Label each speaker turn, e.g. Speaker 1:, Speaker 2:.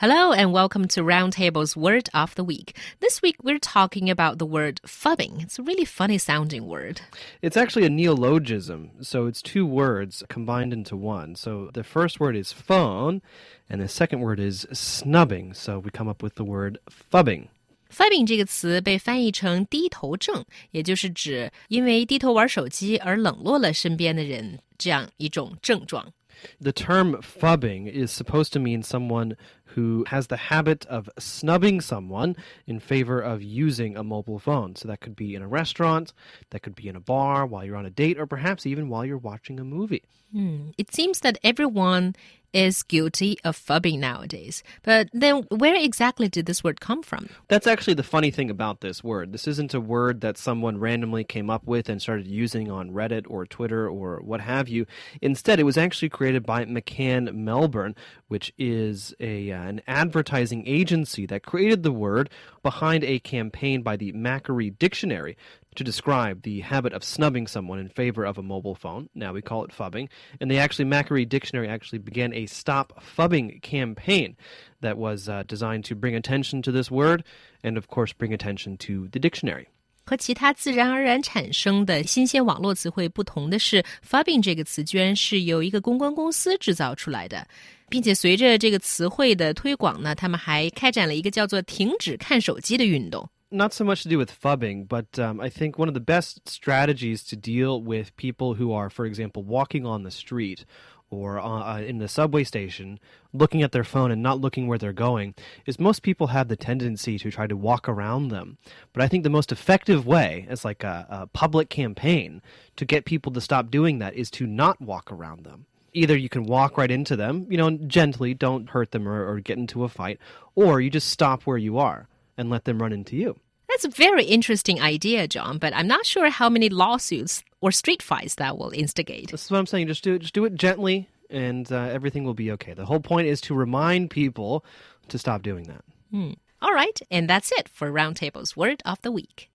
Speaker 1: Hello and welcome to Roundtable's Word of the Week. This week we're talking about the word phubbing. It's a really funny sounding word.
Speaker 2: It's actually a neologism, so it's two words combined into one. So the first word is phone, and the second word is snubbing. So we come up with the word phubbing.
Speaker 1: phubbing 这个词被翻译成低头症，也就是指因为低头玩手机而冷落了身边的人这样一种症状。
Speaker 2: The term phubbing is supposed to mean someone who has the habit of snubbing someone in favor of using a mobile phone. So that could be in a restaurant, that could be in a bar while you're on a date, or perhaps even while you're watching a movie.
Speaker 1: Hmm. It seems that everyone is guilty of phubbing nowadays. But then where exactly did this word come from?
Speaker 2: That's actually the funny thing about this word. This isn't a word that someone randomly came up with and started using on Reddit or Twitter or what have you. Instead, it was actually created by McCann Melbourne, which is a uh, an advertising agency that created the word behind a campaign by the Macquarie Dictionary to describe the habit of snubbing someone in favor of a mobile phone. Now we call it phubbing, and they actually Macquarie Dictionary actually began a stop phubbing campaign that was uh, designed to bring attention to this word and of course bring attention to the dictionary.
Speaker 1: 和其他自然而然产生的新鲜网络词汇不同的是，“phubbing” 这个词居然是由一个公关公司制造出来的。并且随着这个词汇的推广呢，他们还开展了一个叫做“停止看手机”的运动。
Speaker 2: not so much to do with phubbing, but um, I think one of the best strategies to deal with people who are, for example, walking on the street or uh, uh, in the subway station, looking at their phone and not looking where they're going, is most people have the tendency to try to walk around them. But I think the most effective way, as like a, a public campaign, to get people to stop doing that is to not walk around them either you can walk right into them, you know, gently, don't hurt them or, or, get into a fight, or you just stop where you are and let them run into you.
Speaker 1: That's a very interesting idea, John, but I'm not sure how many lawsuits or street fights that will instigate.
Speaker 2: That's what I'm saying. Just do it, just do it gently, and uh, everything will be okay. The whole point is to remind people to stop doing that.
Speaker 1: Hmm. All right, and that's it for Roundtable's Word of the Week.